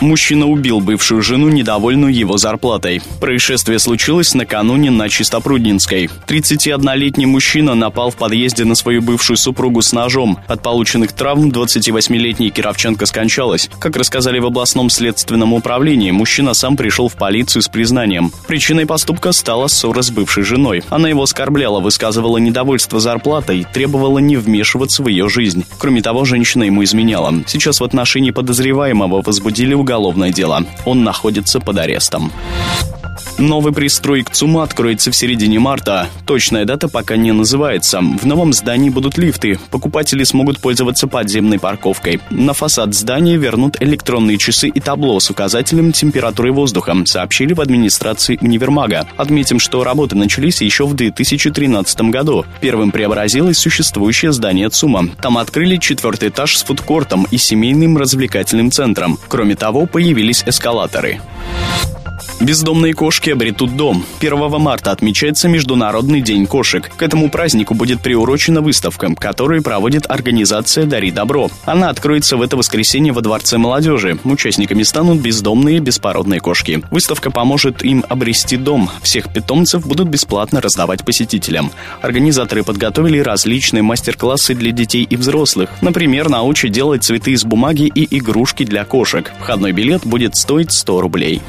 Мужчина убил бывшую жену, недовольную его зарплатой. Происшествие случилось накануне на Чистопруднинской. 31-летний мужчина напал в подъезде на свою бывшую супругу с ножом. От полученных травм 28-летняя Кировченко скончалась. Как рассказали в областном следственном управлении, мужчина сам пришел в полицию с признанием. Причиной поступка стала ссора с бывшей женой. Она его оскорбляла, высказывала недовольство зарплатой, требовала не вмешиваться в ее жизнь. Кроме того, женщина ему изменяла. Сейчас в отношении подозреваемого возбудили уголовное дело. Он находится под арестом. Новый пристрой к ЦУМа откроется в середине марта. Точная дата пока не называется. В новом здании будут лифты. Покупатели смогут пользоваться подземной парковкой. На фасад здания вернут электронные часы и табло с указателем температуры воздуха, сообщили в администрации универмага. Отметим, что работы начались еще в 2013 году. Первым преобразилось существующее здание ЦУМа. Там открыли четвертый этаж с фудкортом и семейным развлекательным центром. Кроме того, появились эскалаторы. Бездомные кошки обретут дом. 1 марта отмечается Международный день кошек. К этому празднику будет приурочена выставка, которую проводит организация «Дари добро». Она откроется в это воскресенье во Дворце молодежи. Участниками станут бездомные беспородные кошки. Выставка поможет им обрести дом. Всех питомцев будут бесплатно раздавать посетителям. Организаторы подготовили различные мастер-классы для детей и взрослых. Например, научат делать цветы из бумаги и игрушки для кошек. Входной билет будет стоить 100 рублей.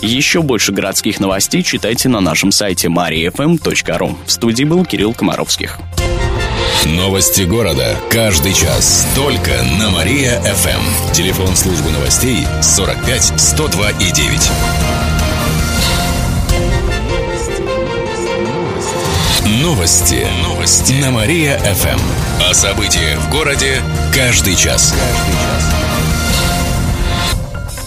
Еще больше городских новостей читайте на нашем сайте mariafm.ru. В студии был Кирилл Комаровских. Новости города. Каждый час. Только на Мария-ФМ. Телефон службы новостей 45 102 и 9. Новости. Новости. На Мария-ФМ. О событиях в городе каждый час. Каждый час.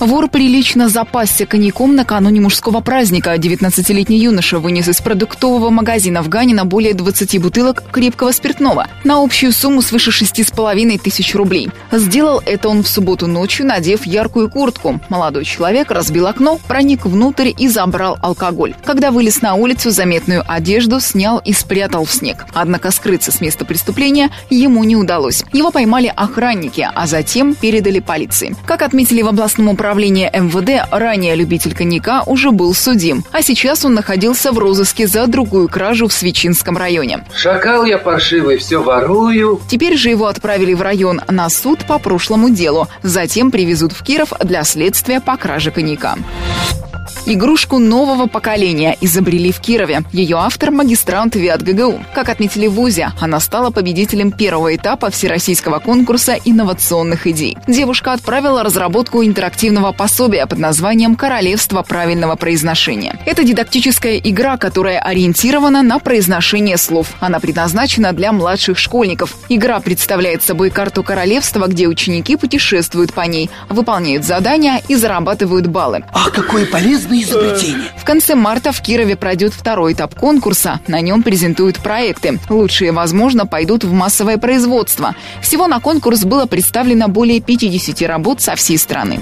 Вор прилично запасся коньяком накануне мужского праздника. 19-летний юноша вынес из продуктового магазина в Ганина более 20 бутылок крепкого спиртного на общую сумму свыше 6,5 тысяч рублей. Сделал это он в субботу ночью, надев яркую куртку. Молодой человек разбил окно, проник внутрь и забрал алкоголь. Когда вылез на улицу, заметную одежду снял и спрятал в снег. Однако скрыться с места преступления ему не удалось. Его поймали охранники, а затем передали полиции. Как отметили в областном управлении управления МВД ранее любитель коньяка уже был судим, а сейчас он находился в розыске за другую кражу в Свечинском районе. Шакал я паршивый, все ворую. Теперь же его отправили в район на суд по прошлому делу. Затем привезут в Киров для следствия по краже коньяка. Игрушку нового поколения изобрели в Кирове. Ее автор – магистрант ВИАТ ГГУ. Как отметили в ВУЗе, она стала победителем первого этапа всероссийского конкурса инновационных идей. Девушка отправила разработку интерактивного пособия под названием «Королевство правильного произношения». Это дидактическая игра, которая ориентирована на произношение слов. Она предназначена для младших школьников. Игра представляет собой карту королевства, где ученики путешествуют по ней, выполняют задания и зарабатывают баллы. Ах, какой полезный полезное изобретение. В конце марта в Кирове пройдет второй этап конкурса. На нем презентуют проекты. Лучшие, возможно, пойдут в массовое производство. Всего на конкурс было представлено более 50 работ со всей страны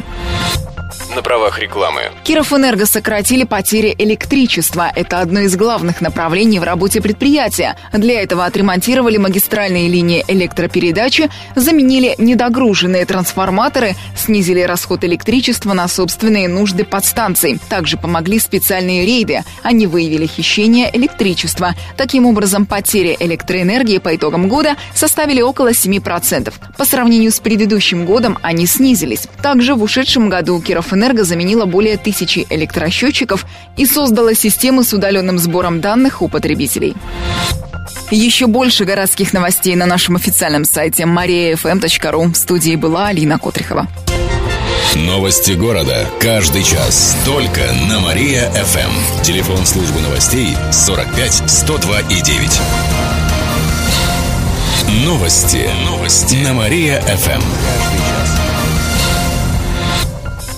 на правах рекламы. Кировэнерго сократили потери электричества. Это одно из главных направлений в работе предприятия. Для этого отремонтировали магистральные линии электропередачи, заменили недогруженные трансформаторы, снизили расход электричества на собственные нужды подстанций. Также помогли специальные рейды. Они выявили хищение электричества. Таким образом, потери электроэнергии по итогам года составили около 7%. По сравнению с предыдущим годом они снизились. Также в ушедшем году Кировэнерго Энерго заменила более тысячи электросчетчиков и создала системы с удаленным сбором данных у потребителей. Еще больше городских новостей на нашем официальном сайте mariafm.ru. В студии была Алина Котрихова. Новости города. Каждый час. Только на Мария-ФМ. Телефон службы новостей 45 102 и 9. Новости. Новости. На Мария-ФМ.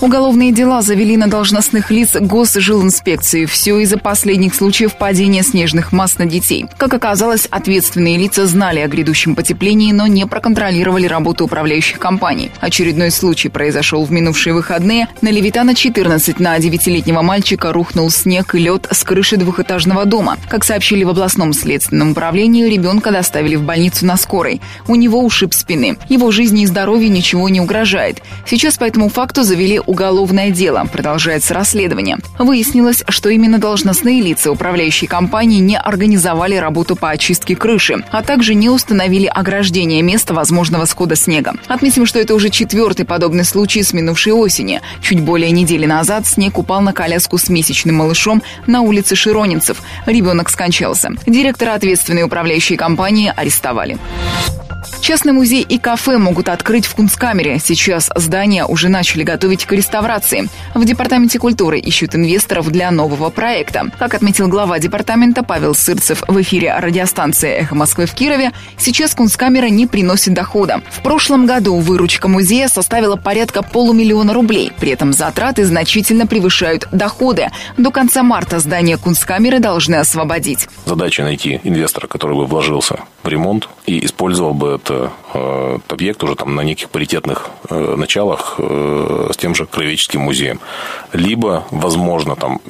Уголовные дела завели на должностных лиц госжилинспекции. Все из-за последних случаев падения снежных масс на детей. Как оказалось, ответственные лица знали о грядущем потеплении, но не проконтролировали работу управляющих компаний. Очередной случай произошел в минувшие выходные. На Левитана 14 на 9-летнего мальчика рухнул снег и лед с крыши двухэтажного дома. Как сообщили в областном следственном управлении, ребенка доставили в больницу на скорой. У него ушиб спины. Его жизни и здоровью ничего не угрожает. Сейчас по этому факту завели уголовное дело. Продолжается расследование. Выяснилось, что именно должностные лица управляющей компании не организовали работу по очистке крыши, а также не установили ограждение места возможного схода снега. Отметим, что это уже четвертый подобный случай с минувшей осени. Чуть более недели назад снег упал на коляску с месячным малышом на улице Широнинцев. Ребенок скончался. Директора ответственной управляющей компании арестовали. Частный музей и кафе могут открыть в Кунсткамере. Сейчас здания уже начали готовить к реставрации. В Департаменте культуры ищут инвесторов для нового проекта. Как отметил глава департамента Павел Сырцев в эфире радиостанции «Эхо Москвы» в Кирове, сейчас Кунсткамера не приносит дохода. В прошлом году выручка музея составила порядка полумиллиона рублей. При этом затраты значительно превышают доходы. До конца марта здание Кунсткамеры должны освободить. Задача найти инвестора, который бы вложился в ремонт и использовал бы это, э, этот объект уже там на неких паритетных э, началах э, с тем же Краеведческим музеем. Либо, возможно, там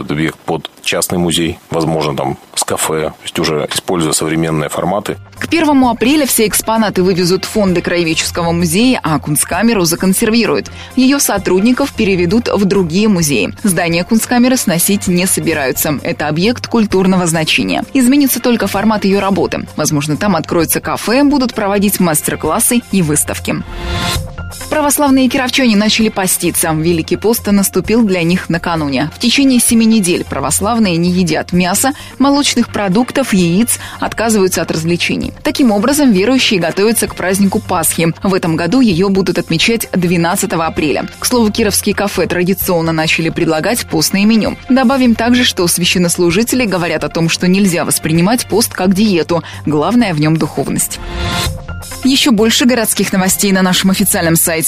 этот объект под частный музей, возможно, там с кафе, то есть уже используя современные форматы. К 1 апреля все экспонаты вывезут в фонды Краеведческого музея, а Кунсткамеру законсервируют. Ее сотрудников переведут в другие музеи. Здание Кунсткамеры сносить не собираются. Это объект культурного значения. Изменится только формат ее работы. Возможно, там откроется кафе, будут проводить мастер-классы и выставки. Православные кировчане начали поститься. Великий пост наступил для них накануне. В течение семи недель православные не едят мяса, молочных продуктов, яиц, отказываются от развлечений. Таким образом, верующие готовятся к празднику Пасхи. В этом году ее будут отмечать 12 апреля. К слову, кировские кафе традиционно начали предлагать постное меню. Добавим также, что священнослужители говорят о том, что нельзя воспринимать пост как диету. Главное в нем духовность. Еще больше городских новостей на нашем официальном сайте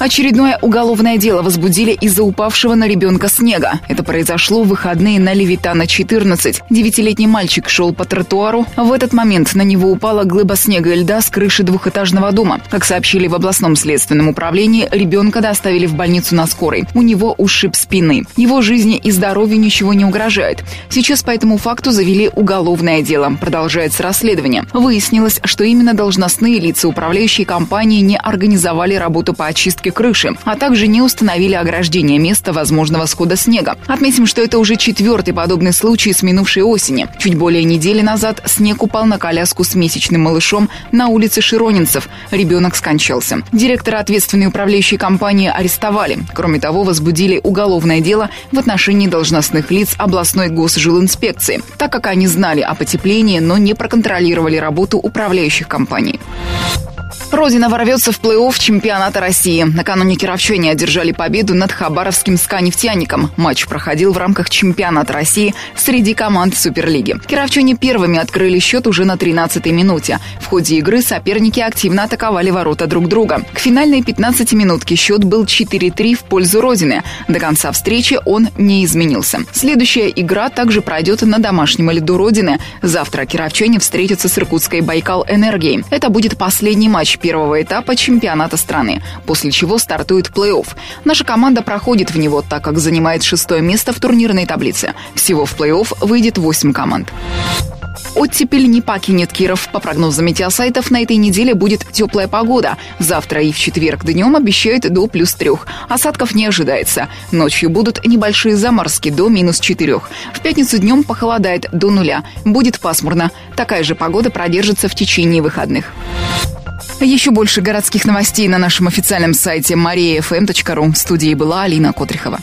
Очередное уголовное дело возбудили из-за упавшего на ребенка снега. Это произошло в выходные на Левитана 14. Девятилетний мальчик шел по тротуару. В этот момент на него упала глыба снега и льда с крыши двухэтажного дома. Как сообщили в областном следственном управлении, ребенка доставили в больницу на скорой. У него ушиб спины. Его жизни и здоровью ничего не угрожает. Сейчас по этому факту завели уголовное дело. Продолжается расследование. Выяснилось, что именно должностные лица управляющей компании не организовали работу по очистке установки крыши, а также не установили ограждение места возможного схода снега. Отметим, что это уже четвертый подобный случай с минувшей осени. Чуть более недели назад снег упал на коляску с месячным малышом на улице Широнинцев. Ребенок скончался. Директора ответственной управляющей компании арестовали. Кроме того, возбудили уголовное дело в отношении должностных лиц областной госжилинспекции, так как они знали о потеплении, но не проконтролировали работу управляющих компаний. Родина ворвется в плей-офф чемпионата России. Накануне кировчане одержали победу над хабаровским «Ска-нефтяником». Матч проходил в рамках чемпионата России среди команд Суперлиги. Кировчане первыми открыли счет уже на 13-й минуте. В ходе игры соперники активно атаковали ворота друг друга. К финальной 15-минутке счет был 4-3 в пользу Родины. До конца встречи он не изменился. Следующая игра также пройдет на домашнем льду Родины. Завтра кировчане встретятся с Иркутской Байкал Энергией. Это будет последний матч первого этапа чемпионата страны, после чего стартует плей-офф. Наша команда проходит в него, так как занимает шестое место в турнирной таблице. Всего в плей-офф выйдет 8 команд. Оттепель не покинет Киров. По прогнозам метеосайтов, на этой неделе будет теплая погода. Завтра и в четверг днем обещают до плюс трех. Осадков не ожидается. Ночью будут небольшие заморозки до минус четырех. В пятницу днем похолодает до нуля. Будет пасмурно. Такая же погода продержится в течение выходных. Еще больше городских новостей на нашем официальном сайте mariafm.ru. В студии была Алина Котрихова.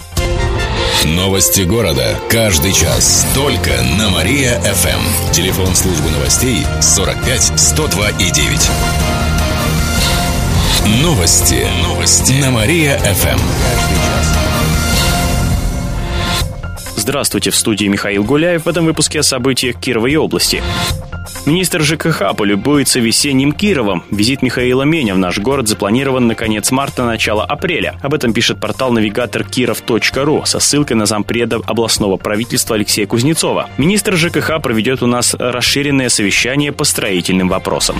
Новости города. Каждый час. Только на Мария-ФМ. Телефон службы новостей 45 102 и 9. Новости. Новости. На Мария-ФМ. Здравствуйте, в студии Михаил Гуляев. В этом выпуске о событиях Кировой области. Министр ЖКХ полюбуется весенним Кировом. Визит Михаила Меня в наш город запланирован на конец марта, начало апреля. Об этом пишет портал навигатор киров.ру со ссылкой на зампреда областного правительства Алексея Кузнецова. Министр ЖКХ проведет у нас расширенное совещание по строительным вопросам.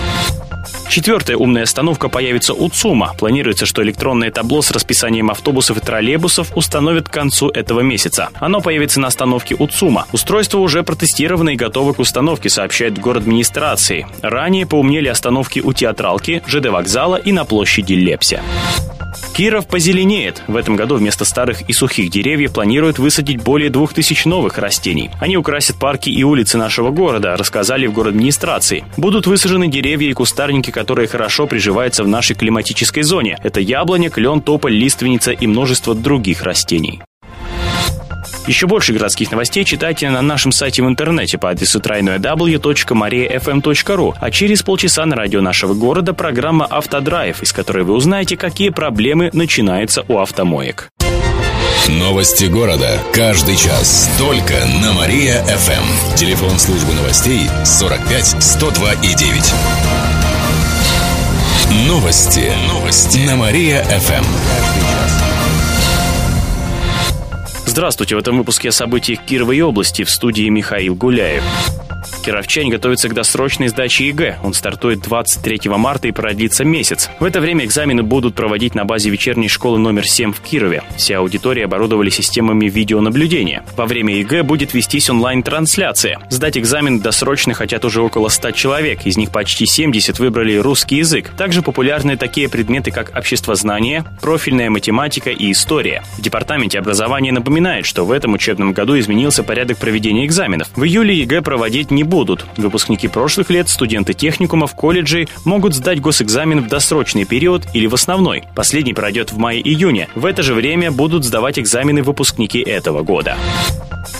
Четвертая умная остановка появится у ЦУМа. Планируется, что электронное табло с расписанием автобусов и троллейбусов установят к концу этого месяца. Оно появится на остановке у ЦУМа. Устройство уже протестировано и готово к установке, сообщает город администрации. Ранее поумнели остановки у театралки, ЖД вокзала и на площади Лепся. Киров позеленеет. В этом году вместо старых и сухих деревьев планируют высадить более двух тысяч новых растений. Они украсят парки и улицы нашего города, рассказали в город администрации. Будут высажены деревья и кустарники, которые хорошо приживаются в нашей климатической зоне. Это яблоня, клен, тополь, лиственница и множество других растений. Еще больше городских новостей читайте на нашем сайте в интернете по адресу www.mariafm.ru. А через полчаса на радио нашего города программа «Автодрайв», из которой вы узнаете, какие проблемы начинаются у автомоек. Новости города. Каждый час. Только на Мария-ФМ. Телефон службы новостей 45 102 и 9. Новости. Новости. На Мария-ФМ. Здравствуйте, в этом выпуске о событиях Кировой области в студии Михаил Гуляев. Кировчане готовятся к досрочной сдаче ЕГЭ. Он стартует 23 марта и продлится месяц. В это время экзамены будут проводить на базе вечерней школы номер 7 в Кирове. Все аудитории оборудовали системами видеонаблюдения. Во время ЕГЭ будет вестись онлайн-трансляция. Сдать экзамен досрочно хотят уже около 100 человек. Из них почти 70 выбрали русский язык. Также популярны такие предметы, как обществознание, профильная математика и история. В Департаменте образования напоминает, что в этом учебном году изменился порядок проведения экзаменов. В июле ЕГЭ проводить не будут. Выпускники прошлых лет, студенты техникумов, колледжей могут сдать госэкзамен в досрочный период или в основной. Последний пройдет в мае-июне. В это же время будут сдавать экзамены выпускники этого года.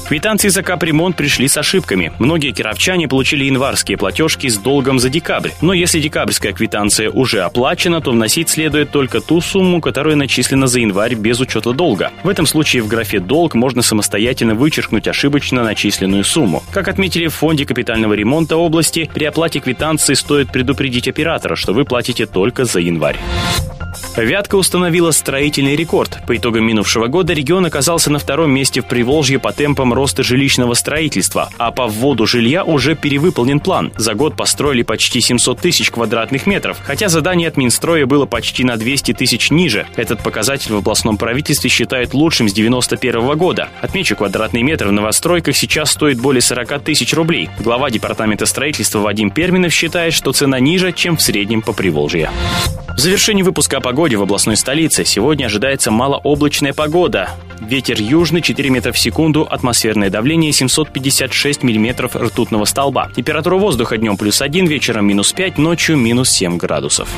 Квитанции за капремонт пришли с ошибками. Многие кировчане получили январские платежки с долгом за декабрь. Но если декабрьская квитанция уже оплачена, то вносить следует только ту сумму, которая начислена за январь без учета долга. В этом случае в графе «долг» можно самостоятельно вычеркнуть ошибочно начисленную сумму. Как отметили в Фонде капитального ремонта области, при оплате квитанции стоит предупредить оператора, что вы платите только за январь. Вятка установила строительный рекорд. По итогам минувшего года регион оказался на втором месте в Приволжье по темпам роста жилищного строительства, а по вводу жилья уже перевыполнен план. За год построили почти 700 тысяч квадратных метров, хотя задание от Минстроя было почти на 200 тысяч ниже. Этот показатель в областном правительстве считают лучшим с 91 года. Отмечу, квадратный метр в новостройках сейчас стоит более 40 тысяч рублей. Глава департамента строительства Вадим Перминов считает, что цена ниже, чем в среднем по Приволжье. В завершении выпуска о погоде в областной столице сегодня ожидается малооблачная погода. Ветер южный 4 метра в секунду, атмосферное давление 756 миллиметров ртутного столба. Температура воздуха днем плюс 1, вечером минус 5, ночью минус 7 градусов.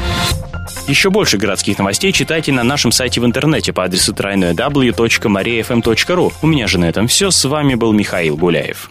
Еще больше городских новостей читайте на нашем сайте в интернете по адресу www.mariafm.ru. У меня же на этом все. С вами был Михаил Гуляев.